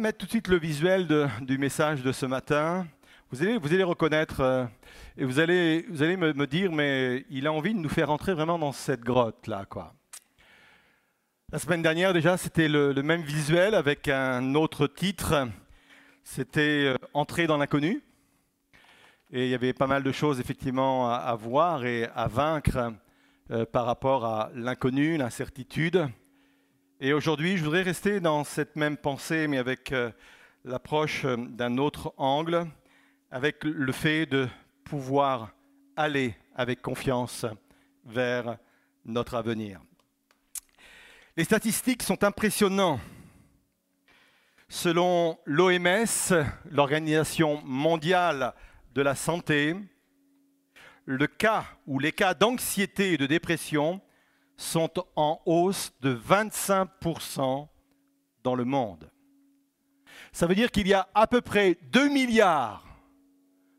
mettre tout de suite le visuel du message de ce matin. Vous allez, vous allez reconnaître euh, et vous allez, vous allez me, dire, mais il a envie de nous faire entrer vraiment dans cette grotte-là. quoi. La semaine dernière, déjà, c'était le, même visuel avec un autre titre. C'était euh, Entrer dans l'inconnu. Et il y avait pas mal de choses, effectivement, à, à voir et à vaincre euh, par rapport à l'inconnu, l'incertitude. Et aujourd'hui, je voudrais rester dans cette même pensée, mais avec euh, l'approche euh, d'un autre angle, avec le fait de pouvoir aller avec confiance vers notre avenir. Les statistiques sont impressionnantes. Selon l'OMS, l'Organisation mondiale de la santé, le cas ou les cas d'anxiété et de dépression sont en hausse de 25% dans le monde. Ça veut dire qu'il y a à peu près 2 milliards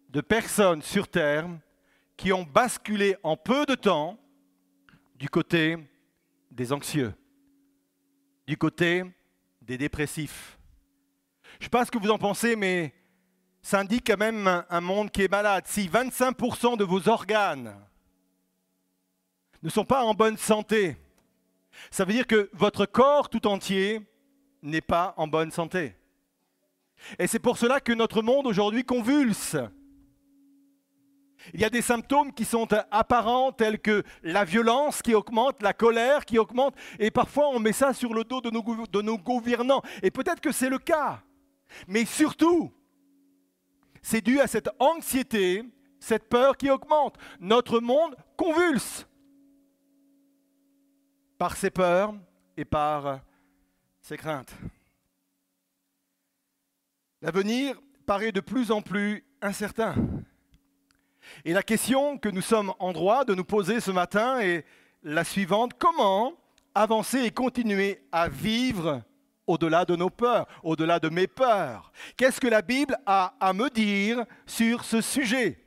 de personnes sur Terre qui ont basculé en peu de temps du côté des anxieux, du côté des dépressifs. Je ne sais pas ce que vous en pensez, mais ça indique quand même un, monde qui est malade. Si 25% de vos organes ne sont pas en bonne santé, ça veut dire que votre corps tout entier n'est pas en bonne santé. Et c'est pour cela que notre monde aujourd'hui convulse. Il y a des symptômes qui sont apparents tels que la violence qui augmente, la colère qui augmente, et parfois on met ça sur le dos de nos, gouvernants. Et peut-être que c'est le cas. Mais surtout, c'est dû à cette anxiété, cette peur qui augmente. Notre monde convulse par ses peurs et par ses craintes. L'avenir paraît de plus en plus incertain. Et la question que nous sommes en droit de nous poser ce matin est la suivante. Comment avancer et continuer à vivre au-delà de nos peurs, au-delà de mes peurs? Qu'est-ce que la Bible a à me dire sur ce sujet?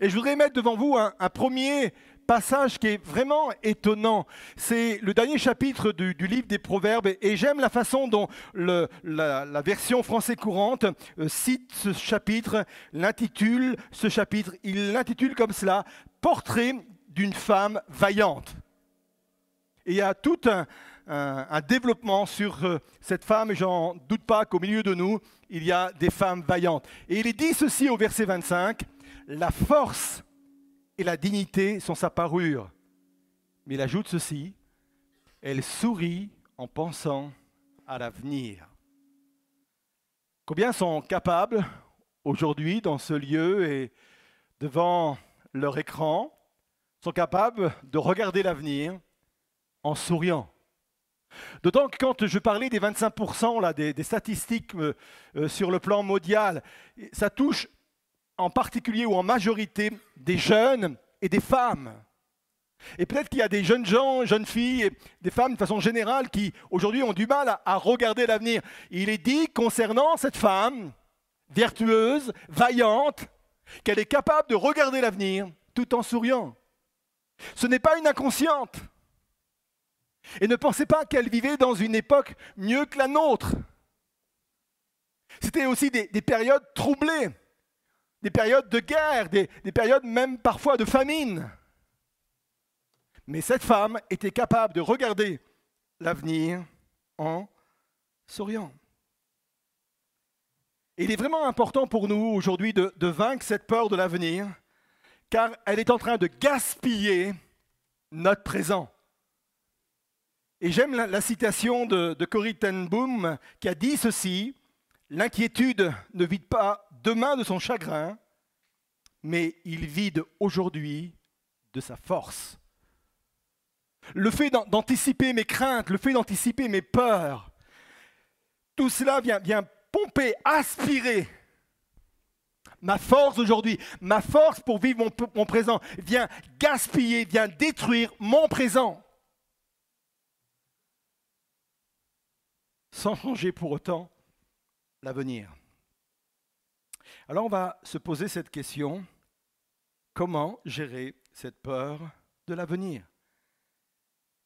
Et je voudrais mettre devant vous un, premier passage qui est vraiment étonnant. C'est le dernier chapitre du, livre des Proverbes et j'aime la façon dont la, version français courante euh, cite ce chapitre, l'intitule, ce chapitre, il l'intitule comme cela, Portrait d'une femme vaillante. Et il y a tout un développement sur euh, cette femme, et j'en doute pas qu'au milieu de nous, il y a des femmes vaillantes. Et il est dit ceci au verset 25, la force et la dignité sont sa parure. Mais il ajoute ceci, elle sourit en pensant à l'avenir. Combien sont capables aujourd'hui dans ce lieu et devant leur écran, sont capables de regarder l'avenir en souriant? D'autant que quand je parlais des 25% là, des, statistiques euh, euh, sur le plan mondial, ça touche en particulier ou en majorité des jeunes et des femmes. Et peut-être qu'il y a des jeunes gens, jeunes filles, des femmes de façon générale qui aujourd'hui ont du mal à, regarder l'avenir. Il est dit concernant cette femme, vertueuse, vaillante, qu'elle est capable de regarder l'avenir tout en souriant. Ce n'est pas une inconsciente. Et ne pensez pas qu'elle vivait dans une époque mieux que la nôtre. C'était aussi des périodes troublées des périodes de guerre, des, des périodes même parfois de famine. Mais cette femme était capable de regarder l'avenir en souriant. Il est vraiment important pour nous aujourd'hui de, vaincre cette peur de l'avenir, car elle est en train de gaspiller notre présent. Et j'aime la, la citation de, de Corrie ten Boom qui a dit ceci L'inquiétude ne vide pas demain de son chagrin, mais il vide aujourd'hui de sa force. Le fait d'an- d'anticiper mes craintes, le fait d'anticiper mes peurs, tout cela vient, pomper, aspirer ma force aujourd'hui, ma force pour vivre mon présent, vient gaspiller, vient détruire mon présent. Sans changer pour autant l'avenir. Alors on va se poser cette question, comment gérer cette peur de l'avenir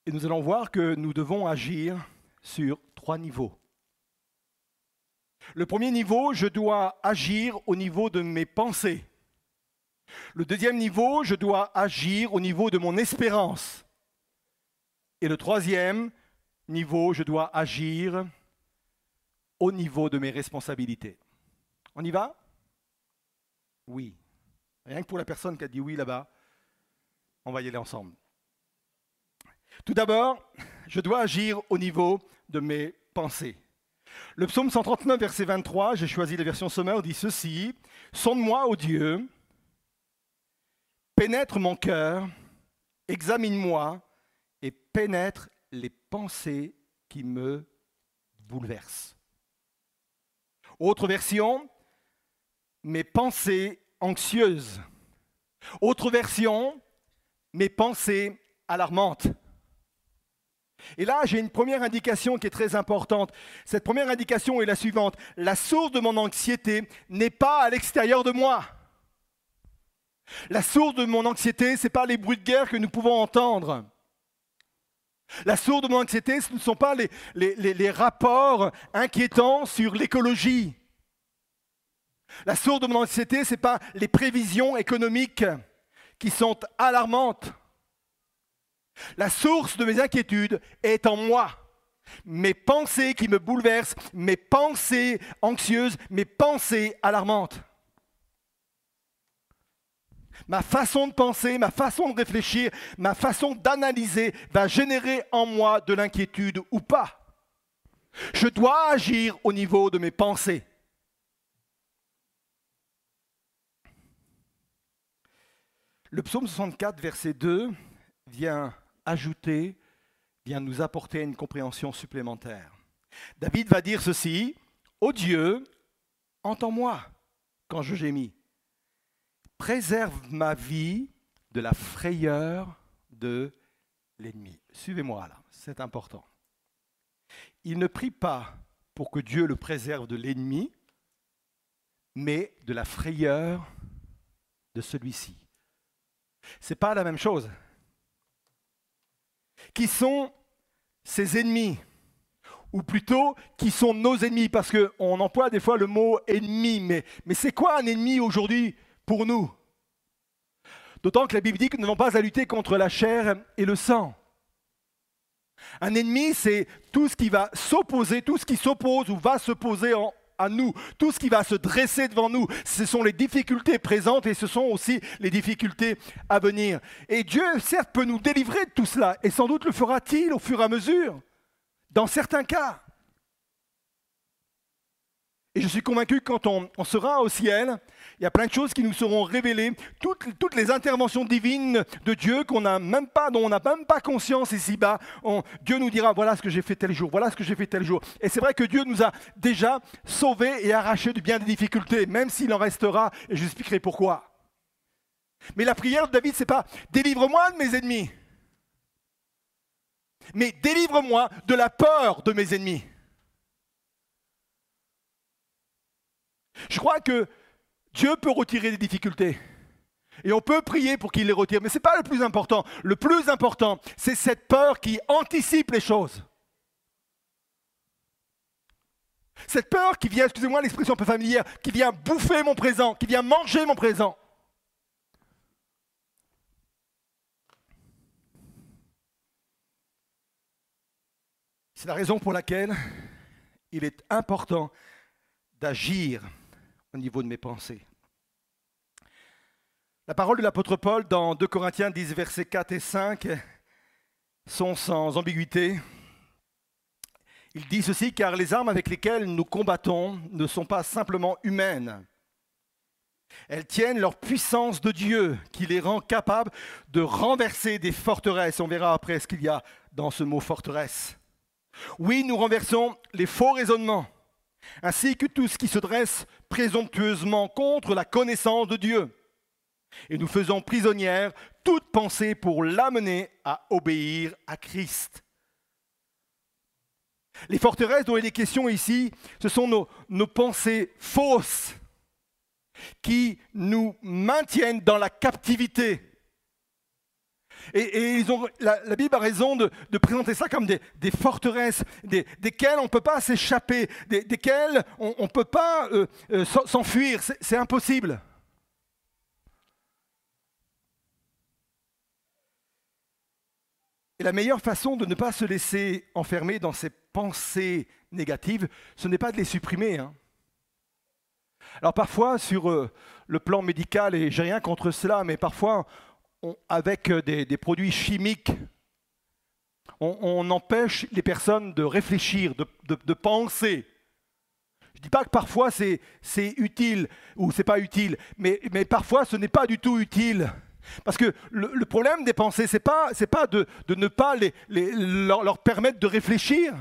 Et nous allons voir que nous devons agir sur trois niveaux. Le premier niveau, je dois agir au niveau de mes pensées. Le deuxième niveau, je dois agir au niveau de mon espérance. Et le troisième niveau, je dois agir au niveau de mes responsabilités. On y va? Oui. Rien que pour la personne qui a dit oui là-bas, on va y aller ensemble. Tout d'abord, je dois agir au niveau de mes pensées. Le psaume 139, verset 23, j'ai choisi la version sommaire, dit ceci Sonde-moi, ô Dieu, pénètre mon cœur, examine-moi et pénètre les pensées qui me bouleversent. Autre version, mes pensées anxieuses. Autre version, mes pensées alarmantes. Et là, j'ai une première indication qui est très importante. Cette première indication est la suivante. La source de mon anxiété n'est pas à l'extérieur de moi. La source de mon anxiété, ce n'est pas les bruits de guerre que nous pouvons entendre. La source de mon anxiété, ce ne sont pas les rapports inquiétants sur l'écologie. La source de mon anxiété, ce n'est pas les prévisions économiques qui sont alarmantes. La source de mes inquiétudes est en moi. Mes pensées qui me bouleversent, mes pensées anxieuses, mes pensées alarmantes. Ma façon de penser, ma façon de réfléchir, ma façon d'analyser va générer en moi de l'inquiétude ou pas. Je dois agir au niveau de mes pensées. Le psaume 64, verset 2, vient ajouter, vient nous apporter une compréhension supplémentaire. David va dire ceci, Ô Dieu, entends-moi quand je gémis. Préserve ma vie de la frayeur de l'ennemi. Suivez-moi là, c'est important. Il ne prie pas pour que Dieu le préserve de l'ennemi, mais de la frayeur de celui-ci. Ce n'est pas la même chose. Qui sont ses ennemis, ou plutôt qui sont nos ennemis, parce qu'on emploie des fois le mot ennemi, mais, mais c'est quoi un ennemi aujourd'hui pour nous? D'autant que la Bible dit que nous n'avons pas à lutter contre la chair et le sang. Un ennemi, c'est tout ce qui va s'opposer, tout ce qui s'oppose ou va se poser en, à nous, tout ce qui va se dresser devant nous, ce sont les difficultés présentes et ce sont aussi les difficultés à venir. Et Dieu, certes, peut nous délivrer de tout cela, et sans doute le fera-t-il au fur et à mesure, dans certains cas. Et je suis convaincu que quand on, sera au ciel, il y a plein de choses qui nous seront révélées, toutes, les interventions divines de Dieu qu'on n'a même pas, dont on n'a même pas conscience ici-bas. Dieu nous dira voilà ce que j'ai fait tel jour, voilà ce que j'ai fait tel jour. Et c'est vrai que Dieu nous a déjà sauvés et arrachés de bien des difficultés, même s'il en restera, et je expliquerai pourquoi. Mais la prière de David, c'est pas délivre-moi de mes ennemis, mais délivre-moi de la peur de mes ennemis. Je crois que Dieu peut retirer des difficultés. Et on peut prier pour qu'il les retire. Mais ce n'est pas le plus important. Le plus important, c'est cette peur qui anticipe les choses. Cette peur qui vient, excusez-moi l'expression un peu familière, qui vient bouffer mon présent, qui vient manger mon présent. C'est la raison pour laquelle il est important d'agir au niveau de mes pensées. La parole de l'apôtre Paul dans 2 Corinthiens 10, versets 4 et 5 sont sans ambiguïté. Il dit ceci, car les armes avec lesquelles nous combattons ne sont pas simplement humaines. Elles tiennent leur puissance de Dieu qui les rend capables de renverser des forteresses. On verra après ce qu'il y a dans ce mot forteresse. Oui, nous renversons les faux raisonnements ainsi que tout ce qui se dresse présomptueusement contre la connaissance de Dieu. Et nous faisons prisonnière toute pensée pour l'amener à obéir à Christ. Les forteresses dont il est question ici, ce sont nos, nos pensées fausses qui nous maintiennent dans la captivité. Et, ils ont, la, Bible a raison de, présenter ça comme des, forteresses desquelles on ne peut pas s'échapper, desquelles on ne peut pas euh, euh, s'enfuir. C'est impossible. Et la meilleure façon de ne pas se laisser enfermer dans ces pensées négatives, ce n'est pas de les supprimer. Hein. Alors parfois, sur euh, le plan médical, et j'ai rien contre cela, mais parfois, avec euh, des, produits chimiques, on, empêche les personnes de réfléchir, de, penser. Je ne dis pas que parfois c'est utile ou c'est pas utile, mais, parfois ce n'est pas du tout utile. Parce que le, problème des pensées, ce n'est pas, pas de, ne pas leur, permettre de réfléchir.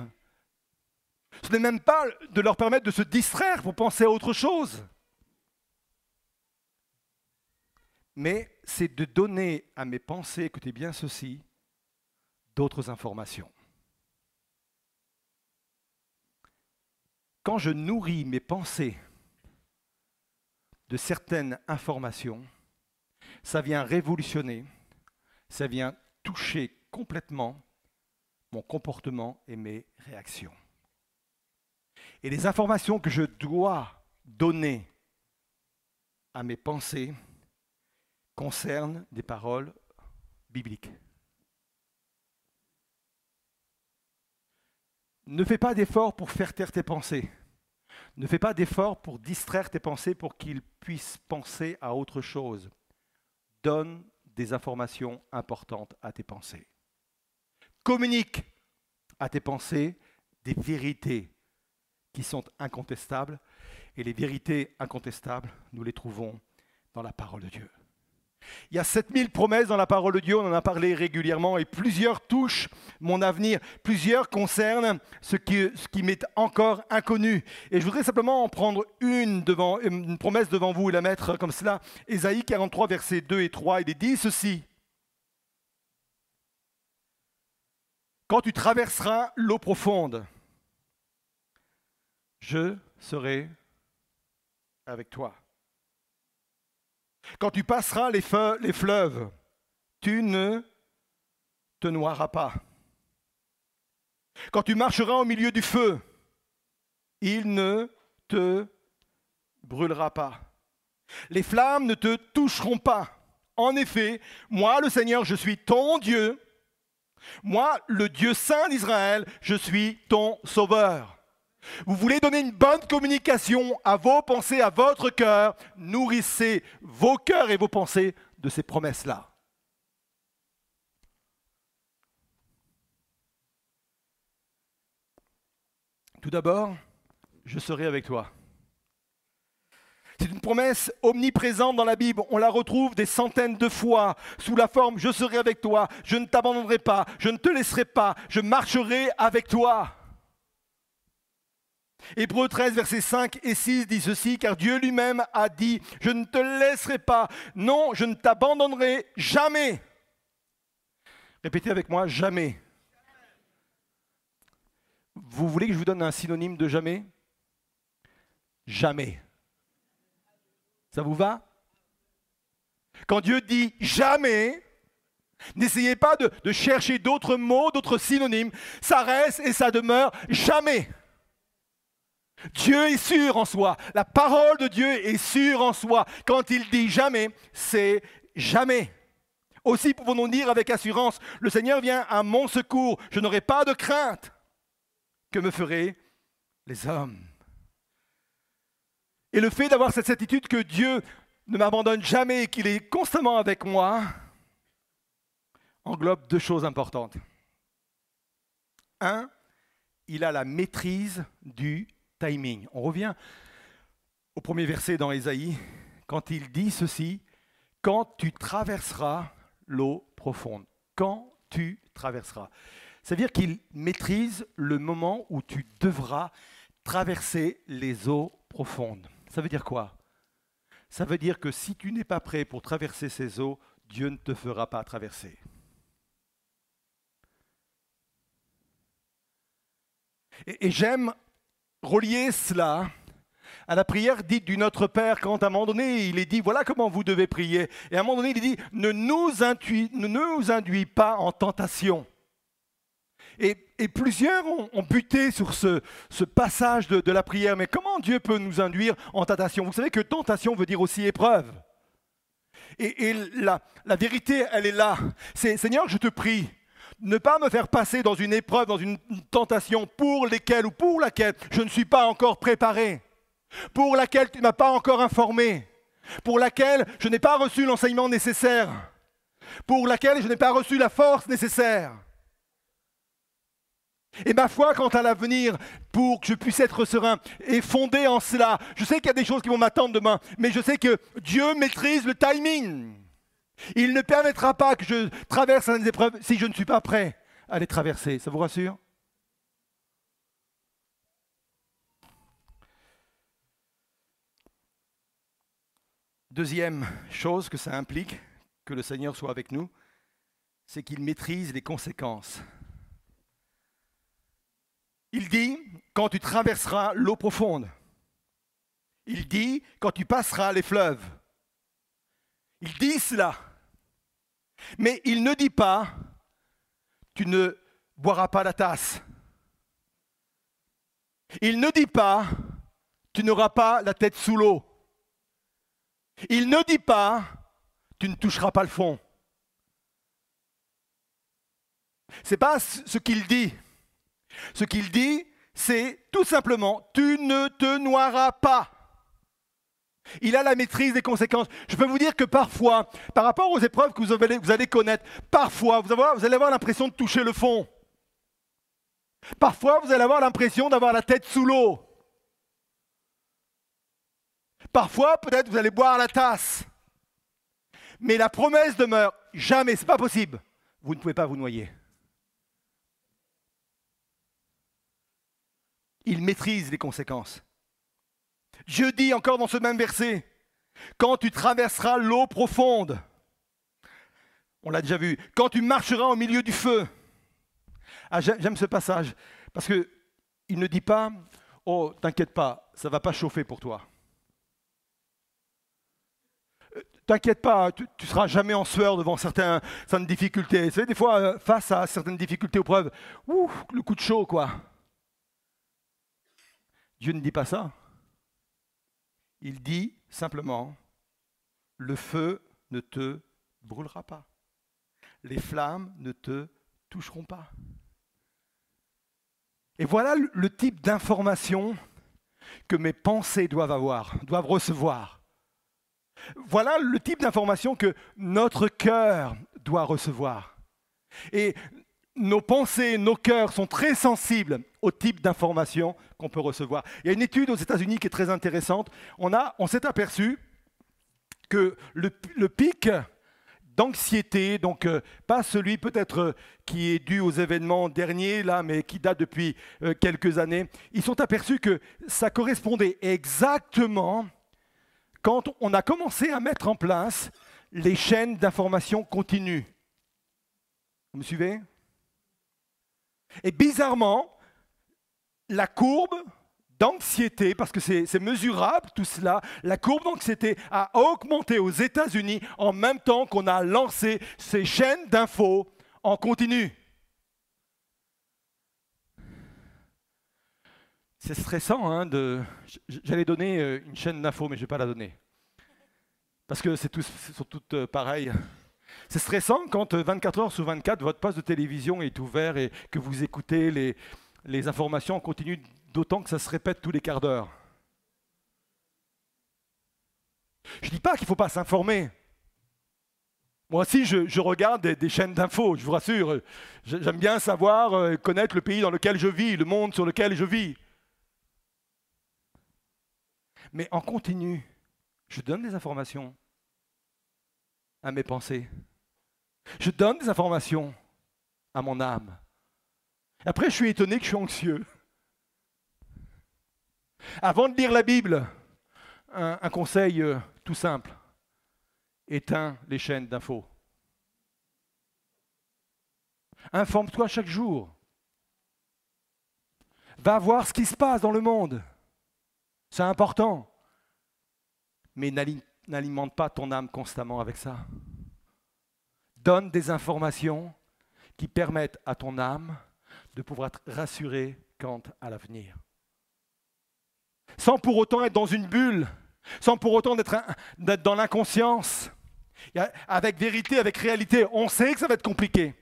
Ce n'est même pas de leur permettre de se distraire pour penser à autre chose. Mais c'est de donner à mes pensées, écoutez bien ceci, d'autres informations. Quand je nourris mes pensées de certaines informations, ça vient révolutionner, ça vient toucher complètement mon comportement et mes réactions. Et les informations que je dois donner à mes pensées concernent des paroles bibliques. Ne fais pas d'efforts pour faire taire tes pensées. Ne fais pas d'efforts pour distraire tes pensées pour qu'ils puissent penser à autre chose. Donne des informations importantes à tes pensées. Communique à tes pensées des vérités qui sont incontestables. Et les vérités incontestables, nous les trouvons dans la parole de Dieu. Il y a 7000 promesses dans la parole de Dieu, on en a parlé régulièrement, et plusieurs touchent mon avenir, plusieurs concernent ce qui, ce qui m'est encore inconnu. Et je voudrais simplement en prendre une, devant, une promesse devant vous et la mettre comme cela. Ésaïe 43, versets 2 et 3, il est dit ceci. Quand tu traverseras l'eau profonde, je serai avec toi. Quand tu passeras les, les fleuves, tu ne te noieras pas. Quand tu marcheras au milieu du feu, il ne te brûlera pas. Les flammes ne te toucheront pas. En effet, moi, le Seigneur, je suis ton Dieu. Moi, le Dieu saint d'Israël, je suis ton sauveur. Vous voulez donner une bonne communication à vos pensées, à votre cœur, nourrissez vos cœurs et vos pensées de ces promesses-là. Tout d'abord, je serai avec toi. C'est une promesse omniprésente dans la Bible. On la retrouve des centaines de fois sous la forme Je serai avec toi, je ne t'abandonnerai pas, je ne te laisserai pas, je marcherai avec toi. Hébreu 13, versets 5 et 6 dit ceci, car Dieu lui-même a dit, je ne te laisserai pas, non, je ne t'abandonnerai jamais. Répétez avec moi, jamais. Vous voulez que je vous donne un synonyme de jamais Jamais. Ça vous va? Quand Dieu dit jamais, n'essayez pas de chercher d'autres mots, d'autres synonymes. Ça reste et ça demeure jamais. Dieu est sûr en soi. La parole de Dieu est sûre en soi. Quand il dit jamais, c'est jamais. Aussi pouvons-nous dire avec assurance, le Seigneur vient à mon secours, je n'aurai pas de crainte. Que me feraient les hommes? Et le fait d'avoir cette certitude que Dieu ne m'abandonne jamais, qu'il est constamment avec moi, englobe deux choses importantes. Un, il a la maîtrise du timing. On revient au premier verset dans Ésaïe, quand il dit ceci, quand tu traverseras l'eau profonde. Quand tu traverseras. C'est-à-dire qu'il maîtrise le moment où tu devras traverser les eaux profondes. Ça veut dire quoi? Ça veut dire que si tu n'es pas prêt pour traverser ces eaux, Dieu ne te fera pas traverser. Et, et j'aime relier cela à la prière dite du Notre Père, quand à un moment donné, il est dit, voilà comment vous devez prier. Et à un moment donné, il dit, ne nous induis, ne nous pas en tentation. Et, plusieurs ont, buté sur ce, passage de, la prière. Mais comment Dieu peut nous induire en tentation? Vous savez que tentation veut dire aussi épreuve. Et, la, la, vérité, elle est là. C'est Seigneur, je te prie, ne pas me faire passer dans une épreuve, dans une tentation pour lesquelles ou pour laquelle je ne suis pas encore préparé pour laquelle tu ne m'as pas encore informé, pour laquelle je n'ai pas reçu l'enseignement nécessaire, pour laquelle je n'ai pas reçu la force nécessaire. Et ma foi quant à l'avenir, pour que je puisse être serein, est fondée en cela. Je sais qu'il y a des choses qui vont m'attendre demain, mais je sais que Dieu maîtrise le timing. Il ne permettra pas que je traverse les épreuves si je ne suis pas prêt à les traverser. Ça vous rassure? Deuxième chose que ça implique, que le Seigneur soit avec nous, c'est qu'il maîtrise les conséquences. Il dit, quand tu traverseras l'eau profonde. Il dit, quand tu passeras les fleuves. Il dit cela. Mais il ne dit pas, tu ne boiras pas la tasse. Il ne dit pas, tu n'auras pas la tête sous l'eau. Il ne dit pas, tu ne toucheras pas le fond. Ce n'est pas ce qu'il dit. Ce qu'il dit, c'est tout simplement, tu ne te noieras pas. Il a la maîtrise des conséquences. Je peux vous dire que parfois, par rapport aux épreuves que vous allez, connaître, parfois, vous, vous allez avoir l'impression de toucher le fond. Parfois, vous allez avoir l'impression d'avoir la tête sous l'eau. Parfois, peut-être vous allez boire la tasse. Mais la promesse demeure jamais, ce n'est pas possible. Vous ne pouvez pas vous noyer. Il maîtrise les conséquences. Dieu dit encore dans ce même verset, quand tu traverseras l'eau profonde, on l'a déjà vu, quand tu marcheras au milieu du feu. Ah, j'aime ce passage, parce qu'il ne dit pas, oh, t'inquiète pas, ça ne va pas chauffer pour toi. T'inquiète pas, tu, ne seras jamais en sueur devant certaines difficultés. Vous savez, des fois, euh, face à certaines difficultés ou preuves, ouf, le coup de chaud, quoi. Dieu ne dit pas ça. Il dit simplement, le feu ne te brûlera pas. Les flammes ne te toucheront pas. Et voilà le type d'information que mes pensées doivent avoir, doivent recevoir. Voilà le type d'information que notre cœur doit recevoir. Et nos pensées, nos cœurs sont très sensibles au type d'information qu'on peut recevoir. Il y a une étude aux États-Unis qui est très intéressante. On, s'est aperçu que le, pic d'anxiété, donc euh, pas celui peut-être euh, qui est dû aux événements derniers, là, mais qui date depuis euh, quelques années, ils sont aperçus que ça correspondait exactement quand on a commencé à mettre en place les chaînes d'information continues. Vous me suivez? Et bizarrement, la courbe d'anxiété, parce que c'est mesurable tout cela, la courbe d'anxiété a augmenté aux États-Unis en même temps qu'on a lancé ces chaînes d'infos en continu. C'est stressant, hein, de... j'allais donner euh, une chaîne d'infos, mais je ne vais pas la donner. Parce que c'est sont toutes euh, pareilles. C'est stressant quand 24 euh, heures sur 24, votre poste de télévision est ouvert et que vous écoutez les, les informations en continu, d'autant que ça se répète tous les quarts d'heure. Je ne dis pas qu'il ne faut pas s'informer. Moi aussi, je, regarde des, chaînes d'infos, je vous rassure. J'aime bien savoir, connaître le pays dans lequel je vis, le monde sur lequel je vis mais en continu, je donne des informations à mes pensées. Je donne des informations à mon âme. Après, je suis étonné que je suis anxieux. Avant de lire la Bible, un, conseil euh, tout simple. Éteins les chaînes d'infos. Informe-toi chaque jour. Va voir ce qui se passe dans le monde. C'est important. Mais n'alimente pas ton âme constamment avec ça. Donne des informations qui permettent à ton âme de pouvoir être rassurée quant à l'avenir. Sans pour autant être dans une bulle, sans pour autant être dans l'inconscience, avec vérité, avec réalité. On sait que ça va être compliqué.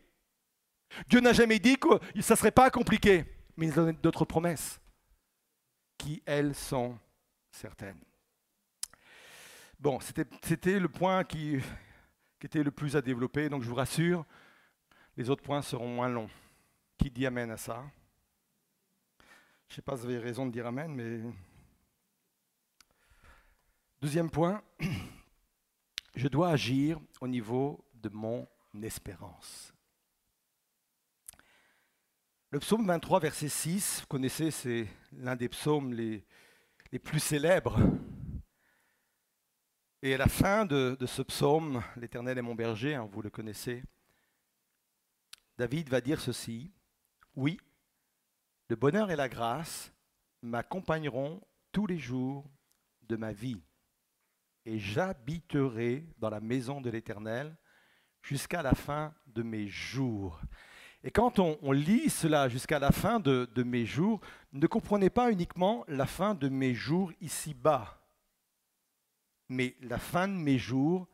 Dieu n'a jamais dit que ça ne serait pas compliqué, mais il a donné d'autres promesses qui, elles, sont certaines. Bon, c'était le point qui, qui était le plus à développer, donc je vous rassure, les autres points seront moins longs. Qui dit Amen à ça Je ne sais pas si vous avez raison de dire Amen, mais... Deuxième point, je dois agir au niveau de mon espérance. Le psaume 23, verset 6, vous connaissez, c'est l'un des psaumes les, plus célèbres. Et à la fin de, ce psaume, L'Éternel est mon berger, hein, vous le connaissez, David va dire ceci, Oui, le bonheur et la grâce m'accompagneront tous les jours de ma vie et j'habiterai dans la maison de l'Éternel jusqu'à la fin de mes jours. Et quand on, lit cela jusqu'à la fin de, mes jours, ne comprenez pas uniquement la fin de mes jours ici-bas, mais la fin de mes jours,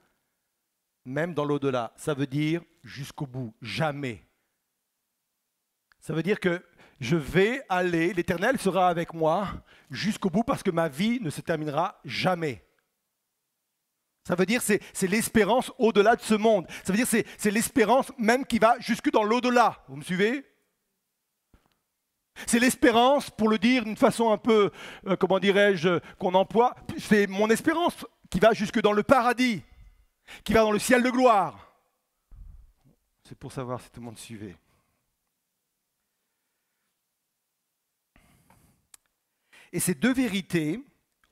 même dans l'au-delà. Ça veut dire jusqu'au bout, jamais. Ça veut dire que je vais aller, l'Éternel sera avec moi jusqu'au bout parce que ma vie ne se terminera jamais. Ça veut dire c'est c'est l'espérance au-delà de ce monde. Ça veut dire c'est c'est l'espérance même qui va jusque dans l'au-delà. Vous me suivez? C'est l'espérance, pour le dire d'une façon un peu, euh, comment dirais-je, qu'on emploie, c'est mon espérance qui va jusque dans le paradis, qui va dans le ciel de gloire. C'est pour savoir si tout le monde suivait. Et ces deux vérités,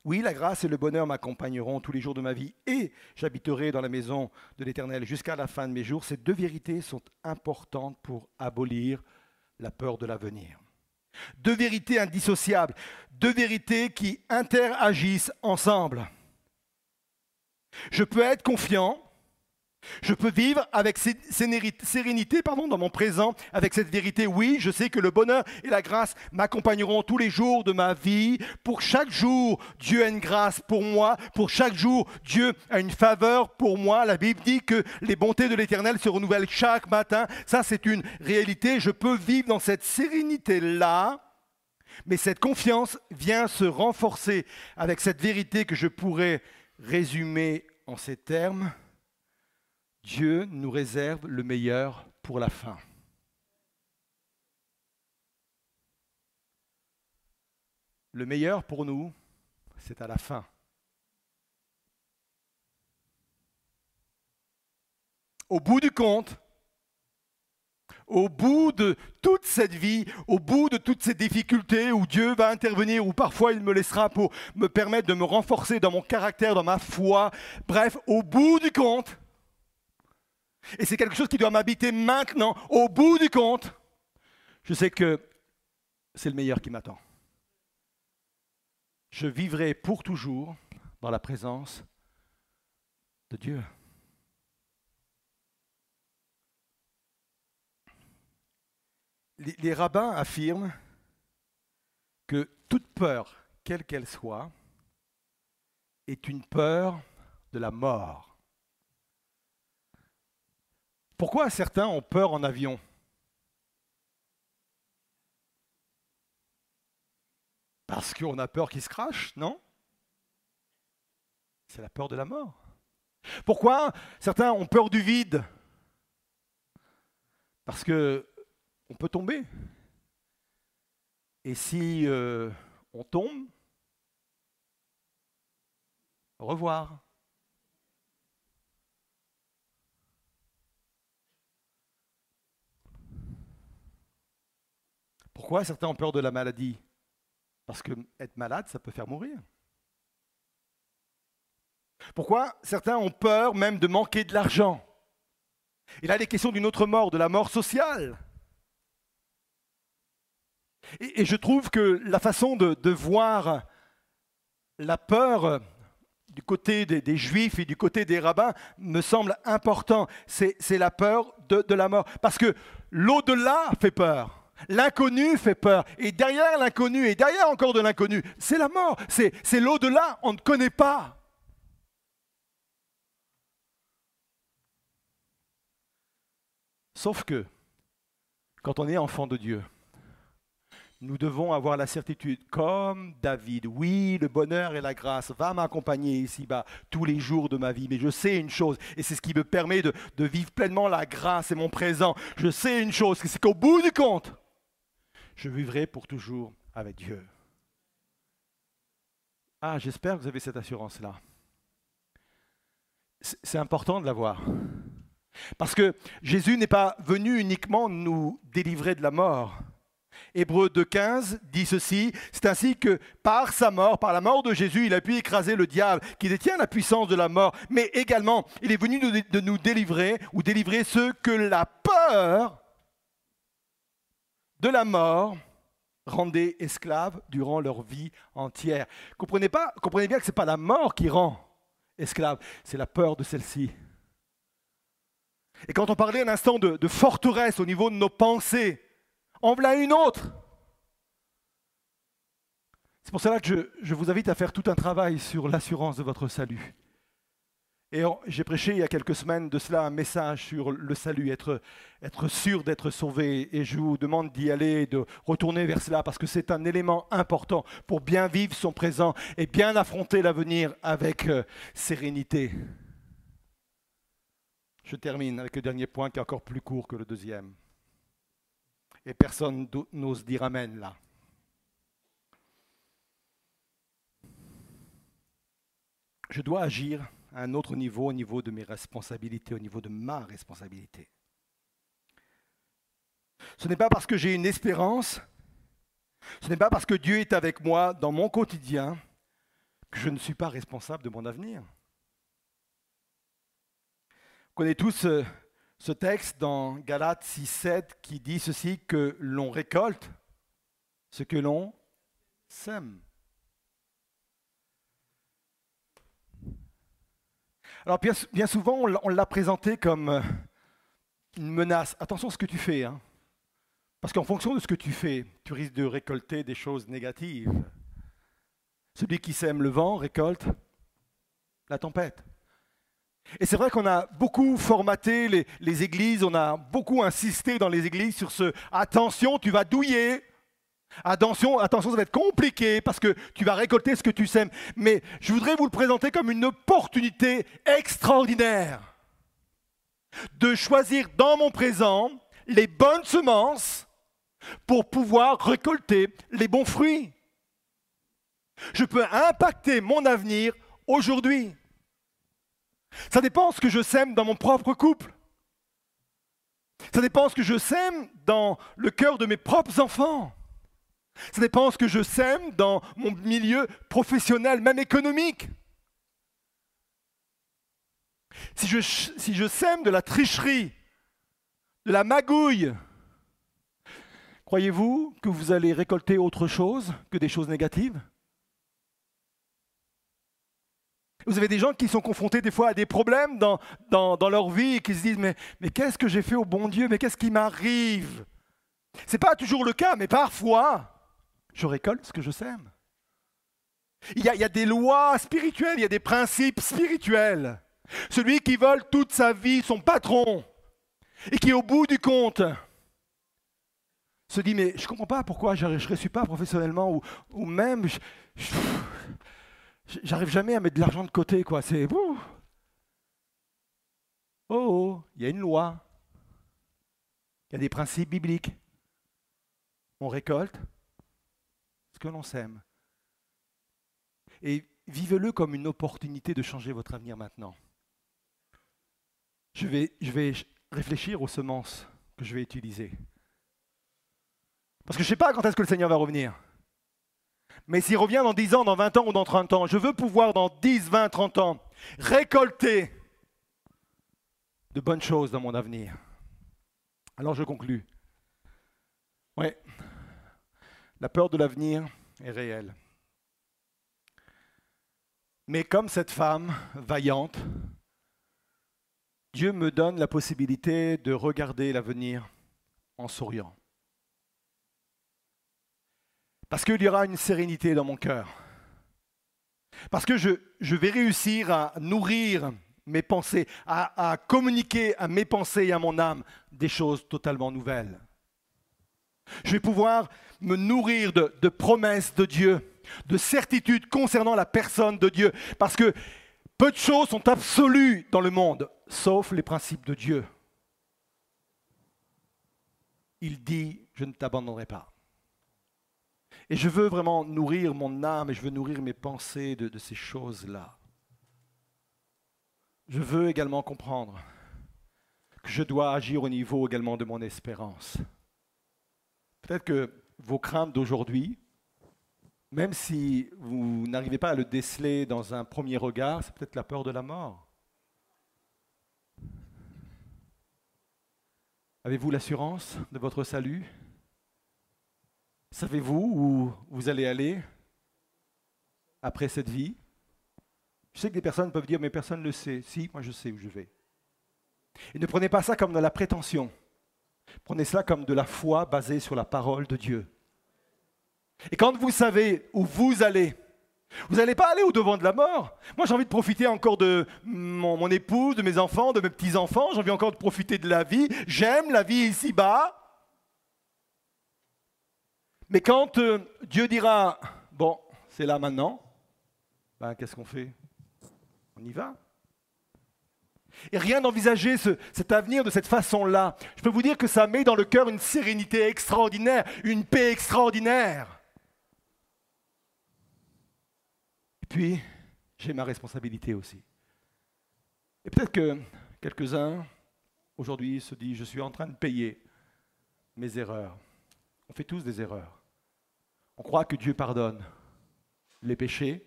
oui, la grâce et le bonheur m'accompagneront tous les jours de ma vie et j'habiterai dans la maison de l'Éternel jusqu'à la fin de mes jours. Ces deux vérités sont importantes pour abolir la peur de l'avenir. Deux vérités indissociables, deux vérités qui interagissent ensemble. Je peux être confiant je peux vivre avec sérénité pardon, dans mon présent, avec cette vérité. Oui, je sais que le bonheur et la grâce m'accompagneront tous les jours de ma vie. Pour chaque jour, Dieu a une grâce pour moi. Pour chaque jour, Dieu a une faveur pour moi. La Bible dit que les bontés de l'Éternel se renouvellent chaque matin. Ça, c'est une réalité. Je peux vivre dans cette sérénité-là. Mais cette confiance vient se renforcer avec cette vérité que je pourrais résumer en ces termes. Dieu nous réserve le meilleur pour la fin. Le meilleur pour nous, c'est à la fin. Au bout du compte, au bout de toute cette vie, au bout de toutes ces difficultés où Dieu va intervenir, où parfois il me laissera pour me permettre de me renforcer dans mon caractère, dans ma foi, bref, au bout du compte, et c'est quelque chose qui doit m'habiter maintenant, au bout du compte. Je sais que c'est le meilleur qui m'attend. Je vivrai pour toujours dans la présence de Dieu. Les, rabbins affirment que toute peur, quelle qu'elle soit, est une peur de la mort. Pourquoi certains ont peur en avion? Parce qu'on a peur qu'il se crache, non? C'est la peur de la mort. Pourquoi certains ont peur du vide? Parce que on peut tomber. Et si euh, on tombe, au revoir. Pourquoi certains ont peur de la maladie? Parce que être malade, ça peut faire mourir. Pourquoi certains ont peur même de manquer de l'argent? Et là, il est question d'une autre mort, de la mort sociale. Et, je trouve que la façon de, voir la peur du côté des, juifs et du côté des rabbins me semble important. C'est la peur de, de, la mort. Parce que l'au-delà fait peur. L'inconnu fait peur. Et derrière l'inconnu, et derrière encore de l'inconnu, c'est la mort. C'est l'au-delà, on ne connaît pas. Sauf que, quand on est enfant de Dieu, nous devons avoir la certitude, comme David, oui, le bonheur et la grâce va m'accompagner ici-bas tous les jours de ma vie, mais je sais une chose, et c'est ce qui me permet de, de, vivre pleinement la grâce et mon présent, je sais une chose, c'est qu'au bout du compte, je vivrai pour toujours avec Dieu. Ah, j'espère que vous avez cette assurance-là. C'est important de l'avoir. Parce que Jésus n'est pas venu uniquement nous délivrer de la mort. Hébreu 2.15 dit ceci, c'est ainsi que par sa mort, par la mort de Jésus, il a pu écraser le diable qui détient la puissance de la mort, mais également il est venu de nous délivrer ou délivrer ceux que la peur de la mort rendait esclaves durant leur vie entière. Comprenez, pas, comprenez bien que ce n'est pas la mort qui rend esclave, c'est la peur de celle-ci. Et quand on parlait un instant de, forteresse au niveau de nos pensées, en voilà une autre. C'est pour cela que je vous invite à faire tout un travail sur l'assurance de votre salut. Et j'ai prêché il y a quelques semaines de cela un message sur le salut, être, sûr d'être sauvé. Et je vous demande d'y aller, de retourner vers cela, parce que c'est un élément important pour bien vivre son présent et bien affronter l'avenir avec euh, sérénité. Je termine avec le dernier point qui est encore plus court que le deuxième. Et personne n'ose dire Amen là. Je dois agir à un autre niveau, au niveau de mes responsabilités, au niveau de ma responsabilité. Ce n'est pas parce que j'ai une espérance, ce n'est pas parce que Dieu est avec moi dans mon quotidien que je ne suis pas responsable de mon avenir. Vous connaissez tous ce, ce texte dans Galates 6, 7 qui dit ceci, que l'on récolte ce que l'on sème. Alors bien, souvent, on l'a présenté comme euh, une menace. Attention à ce que tu fais, hein. parce qu'en fonction de ce que tu fais, tu risques de récolter des choses négatives. Celui qui sème le vent récolte la tempête. Et c'est vrai qu'on a beaucoup formaté les, les, églises, on a beaucoup insisté dans les églises sur ce attention, tu vas douiller, Attention, attention, ça va être compliqué parce que tu vas récolter ce que tu sèmes. Mais je voudrais vous le présenter comme une opportunité extraordinaire de choisir dans mon présent les bonnes semences pour pouvoir récolter les bons fruits. Je peux impacter mon avenir aujourd'hui. Ça dépend ce que je sème dans mon propre couple. Ça dépend ce que je sème dans le cœur de mes propres enfants. Ça dépend ce que je sème dans mon milieu professionnel, même économique. Si je, si je sème de la tricherie, de la magouille, croyez-vous que vous allez récolter autre chose que des choses négatives? Vous avez des gens qui sont confrontés des fois à des problèmes dans, dans, dans leur vie et qui se disent Mais, mais qu'est-ce que j'ai fait au bon Dieu? Mais qu'est-ce qui m'arrive? Ce n'est pas toujours le cas, mais parfois, je récolte ce que je sème. Il y, a, des lois spirituelles, il y a des principes spirituels. Celui qui vole toute sa vie son patron et qui au bout du compte se dit mais je ne comprends pas pourquoi je ne réussis pas professionnellement ou, ou même j'arrive jamais à mettre de l'argent de côté quoi. C'est oh, oh, il y a une loi, il y a des principes bibliques. On récolte que l'on s'aime. Et vivez-le comme une opportunité de changer votre avenir maintenant. Je vais, je vais réfléchir aux semences que je vais utiliser. Parce que je ne sais pas quand est-ce que le Seigneur va revenir. Mais s'il revient dans 10 ans, dans 20 ans ou dans 30 ans, je veux pouvoir dans 10, 20, 30 ans récolter de bonnes choses dans mon avenir. Alors je conclus. Ouais. La peur de l'avenir est réelle. Mais comme cette femme vaillante, Dieu me donne la possibilité de regarder l'avenir en souriant. Parce qu'il y aura une sérénité dans mon cœur. Parce que je, vais réussir à nourrir mes pensées, à, communiquer à mes pensées et à mon âme des choses totalement nouvelles. Je vais pouvoir me nourrir de, de promesses de Dieu, de certitudes concernant la personne de Dieu. Parce que peu de choses sont absolues dans le monde, sauf les principes de Dieu. Il dit, je ne t'abandonnerai pas. Et je veux vraiment nourrir mon âme et je veux nourrir mes pensées de, ces choses-là. Je veux également comprendre que je dois agir au niveau également de mon espérance. Peut-être que vos craintes d'aujourd'hui, même si vous n'arrivez pas à le déceler dans un premier regard, c'est peut-être la peur de la mort. Avez-vous l'assurance de votre salut? Savez-vous où vous allez aller après cette vie? Je sais que des personnes peuvent dire, mais personne ne le sait. Si, moi je sais où je vais. Et ne prenez pas ça comme de la prétention. Prenez cela comme de la foi basée sur la parole de Dieu. Et quand vous savez où vous allez, vous n'allez pas aller au devant de la mort. Moi, j'ai envie de profiter encore de mon, mon épouse, de mes enfants, de mes petits-enfants. J'ai envie encore de profiter de la vie. J'aime la vie ici-bas. Mais quand euh, Dieu dira, bon, c'est là maintenant, ben, qu'est-ce qu'on fait? On y va. Et rien d'envisager cet avenir de cette façon-là, je peux vous dire que ça met dans le cœur une sérénité extraordinaire, une paix extraordinaire. Et puis, j'ai ma responsabilité aussi. Et peut-être que quelques-uns, aujourd'hui, se disent, je suis en train de payer mes erreurs. On fait tous des erreurs. On croit que Dieu pardonne les péchés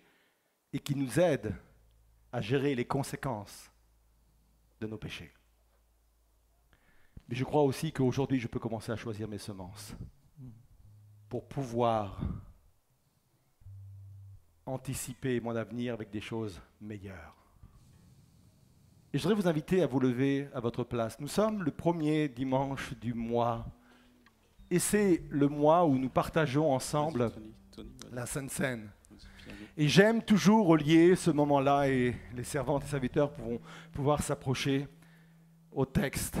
et qu'il nous aide à gérer les conséquences de nos péchés. Mais je crois aussi qu'aujourd'hui, je peux commencer à choisir mes semences pour pouvoir anticiper mon avenir avec des choses meilleures. Et je voudrais vous inviter à vous lever à votre place. Nous sommes le premier dimanche du mois et c'est le mois où nous partageons ensemble la Sainte Seine. Et j'aime toujours relier ce moment-là et les servantes et serviteurs pourront pouvoir s'approcher au texte.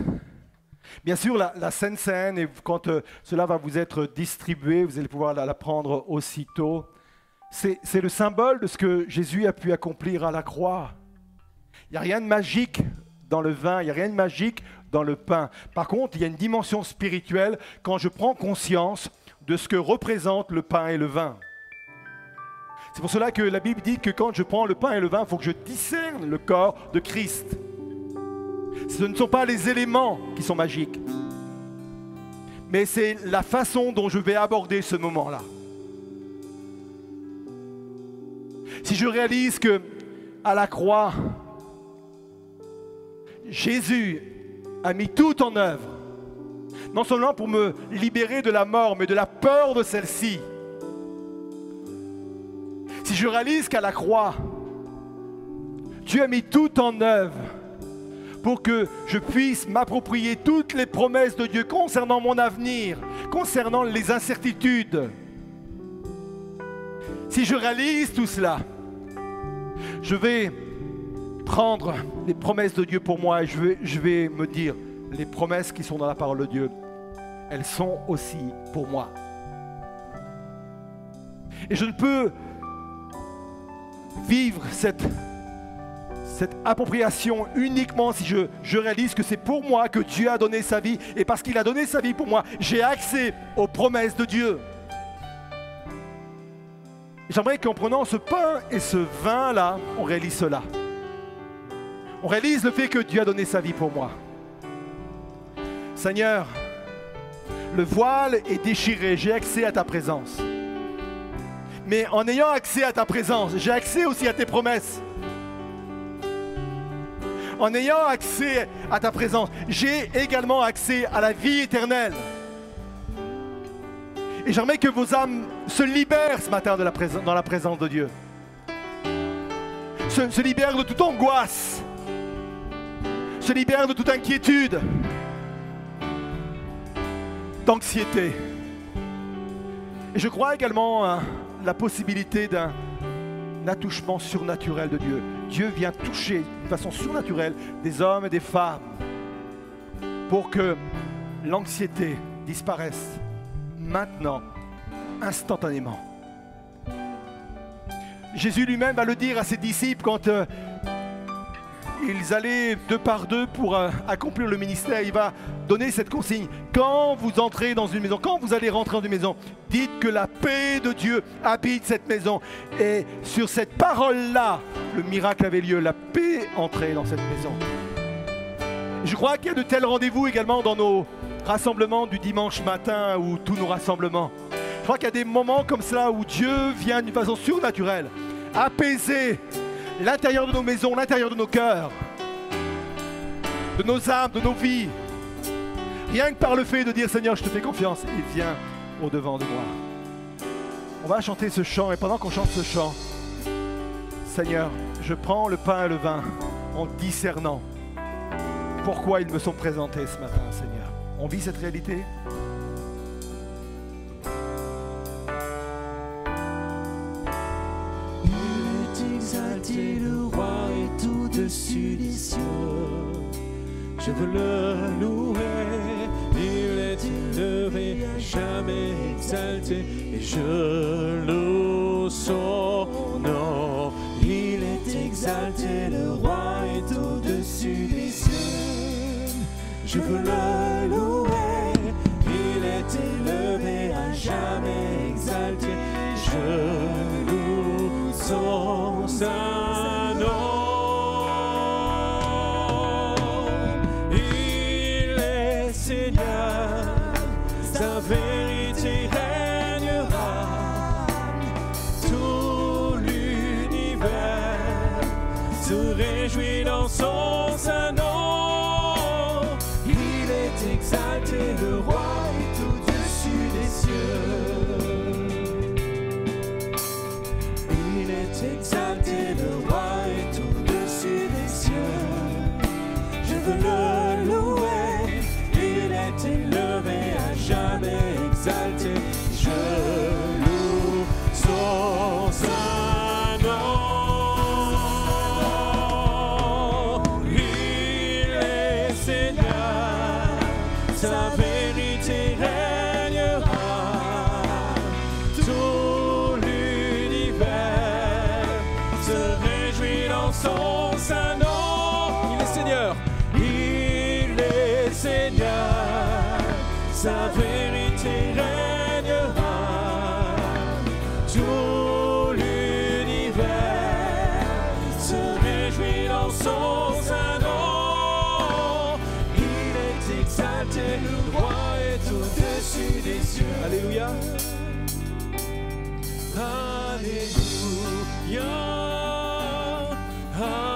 Bien sûr, la, Sainte Seine, et quand euh, cela va vous être distribué, vous allez pouvoir la, la prendre aussitôt. C'est le symbole de ce que Jésus a pu accomplir à la croix. Il n'y a rien de magique dans le vin, il n'y a rien de magique dans le pain. Par contre, il y a une dimension spirituelle quand je prends conscience de ce que représente le pain et le vin. C'est pour cela que la Bible dit que quand je prends le pain et le vin, il faut que je discerne le corps de Christ. Ce ne sont pas les éléments qui sont magiques, mais c'est la façon dont je vais aborder ce moment-là. Si je réalise que à la croix, Jésus a mis tout en œuvre, non seulement pour me libérer de la mort, mais de la peur de celle-ci. Si je réalise qu'à la croix, Dieu a mis tout en œuvre pour que je puisse m'approprier toutes les promesses de Dieu concernant mon avenir, concernant les incertitudes. Si je réalise tout cela, je vais prendre les promesses de Dieu pour moi et je vais, me dire, les promesses qui sont dans la parole de Dieu, elles sont aussi pour moi. Et je ne peux vivre cette, appropriation uniquement si je, je réalise que c'est pour moi que Dieu a donné sa vie. Et parce qu'il a donné sa vie pour moi, j'ai accès aux promesses de Dieu. J'aimerais qu'en prenant ce pain et ce vin-là, on réalise cela on réalise le fait que Dieu a donné sa vie pour moi. Seigneur, le voile est déchiré, j'ai accès à ta présence. Mais en ayant accès à ta présence, j'ai accès aussi à tes promesses. En ayant accès à ta présence, j'ai également accès à la vie éternelle. Et j'aimerais que vos âmes se libèrent ce matin dans la présence de Dieu. se, se libère de toute angoisse, se libère de toute inquiétude, d'anxiété. Et je crois également à la possibilité d'un attouchement surnaturel de Dieu. Dieu vient toucher de façon surnaturelle des hommes et des femmes pour que l'anxiété disparaisse maintenant, instantanément. Jésus lui-même va le dire à ses disciples quand euh, ils allaient deux par deux pour euh, accomplir le ministère. Il va donner cette consigne. Quand vous entrez dans une maison, quand vous allez rentrer dans une maison, dites que la paix de Dieu habite cette maison. Et sur cette parole-là, le miracle avait lieu. La paix entrait dans cette maison. Je crois qu'il y a de tels rendez-vous également dans nos rassemblements du dimanche matin ou tous nos rassemblements. Je crois qu'il y a des moments comme cela où Dieu vient d'une façon surnaturelle apaiser l'intérieur de nos maisons, l'intérieur de nos cœurs, de nos âmes, de nos vies. Rien que par le fait de dire Seigneur, je te fais confiance, il vient au devant de moi. On va chanter ce chant et pendant qu'on chante ce chant, Seigneur, je prends le pain et le vin en discernant pourquoi ils me sont présentés ce matin, Seigneur. On vit cette réalité? Je veux le louer, élevé, jamais exalté, et je loue son nom. Il est exalté, le roi est au-dessus des cieux. Je veux le louer, Aleluia. Hallelujah.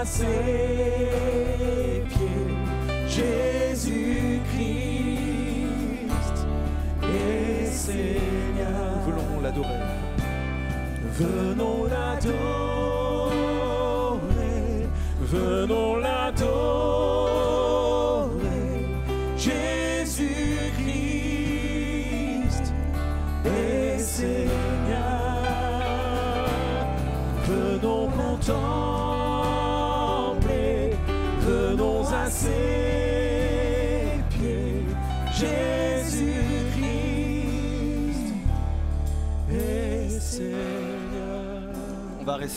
À ses pieds, Jésus-Christ est Seigneur. Nous voulons l'adorer. Venons l'adorer, venons l'adorer,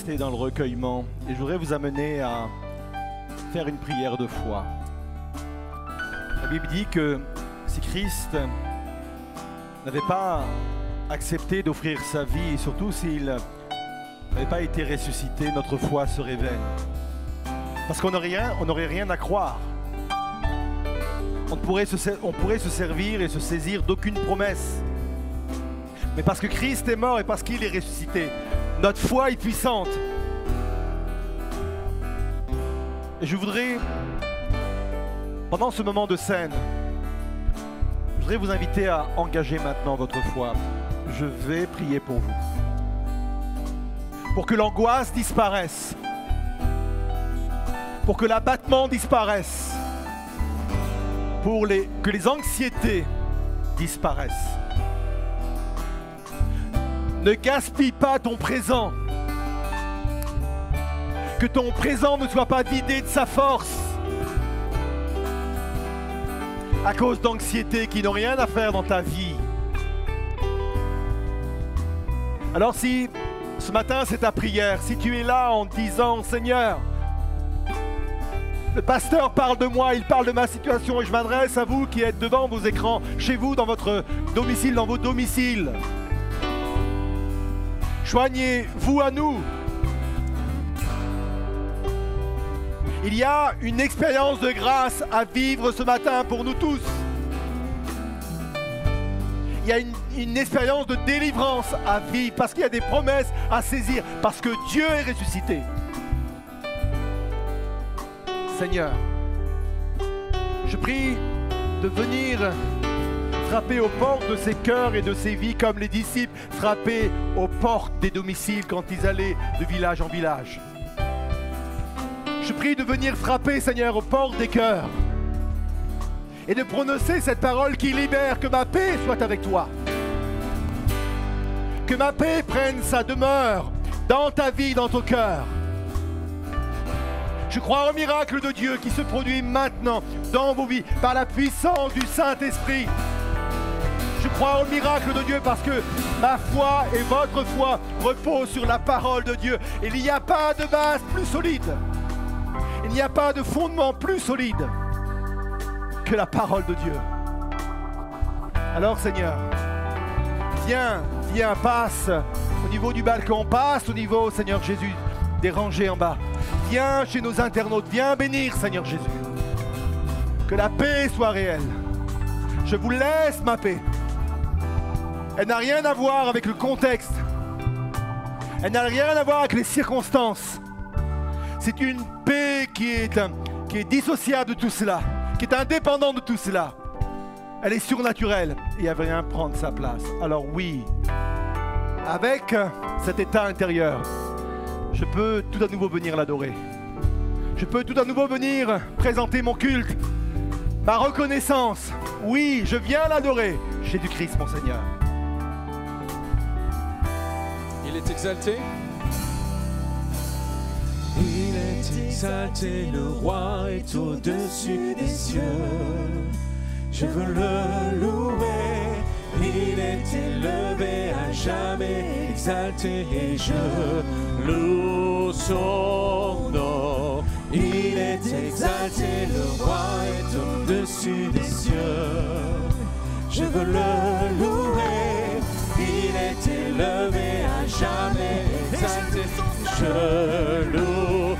dans le recueillement et je voudrais vous amener à faire une prière de foi. La Bible dit que si Christ n'avait pas accepté d'offrir sa vie et surtout s'il n'avait pas été ressuscité, notre foi serait vaine. Parce qu'on n'aurait rien, on n'aurait rien à croire. Se, on pourrait se servir et se saisir d'aucune promesse. Mais parce que Christ est mort et parce qu'il est ressuscité, notre foi est puissante. Et je voudrais, pendant ce moment de scène, je voudrais vous inviter à engager maintenant votre foi. Je vais prier pour vous. Pour que l'angoisse disparaisse. Pour que l'abattement disparaisse. Pour que les anxiétés disparaissent. Ne gaspille pas ton présent. Que ton présent ne soit pas vidé de sa force. À cause d'anxiétés qui n'ont rien à faire dans ta vie. Alors si ce matin c'est ta prière, si tu es là en disant Seigneur, le pasteur parle de moi, il parle de ma situation et je m'adresse à vous qui êtes devant vos écrans, chez vous, dans votre domicile, dans vos domiciles. Joignez-vous à nous. Il y a une expérience de grâce à vivre ce matin pour nous tous. Il y a une, une expérience de délivrance à vivre parce qu'il y a des promesses à saisir, parce que Dieu est ressuscité. Seigneur, je prie de venir frapper aux portes de ces cœurs et de ces vies comme les disciples frappaient aux portes des domiciles quand ils allaient de village en village. Je prie de venir frapper, Seigneur, aux portes des cœurs et de prononcer cette parole qui libère, que ma paix soit avec toi. Que ma paix prenne sa demeure dans ta vie, dans ton cœur. Je crois au miracle de Dieu qui se produit maintenant dans vos vies par la puissance du Saint-Esprit. Crois au miracle de Dieu parce que ma foi et votre foi reposent sur la parole de Dieu. Il n'y a pas de base plus solide. Il n'y a pas de fondement plus solide que la parole de Dieu. Alors Seigneur, viens, viens, passe au niveau du balcon, passe au niveau, Seigneur Jésus, des rangées en bas. Viens chez nos internautes, viens bénir, Seigneur Jésus. Que la paix soit réelle. Je vous laisse ma paix. Elle n'a rien à voir avec le contexte. Elle n'a rien à voir avec les circonstances. C'est une paix qui est, dissociable de tout cela, qui est indépendante de tout cela. Elle est surnaturelle et elle vient prendre sa place. Alors oui, avec cet état intérieur, je peux tout à nouveau venir l'adorer. Je peux tout à nouveau venir présenter mon culte, ma reconnaissance. Oui, je viens l'adorer. Jésus-Christ, mon Seigneur. Exalté. Il est exalté, le roi est au-dessus des cieux. Je veux le louer, il est élevé à jamais, exalté et je loue son nom. Il est exalté, le roi est au-dessus des cieux. Je veux le louer, il est élevé jamais, exalté. Je loue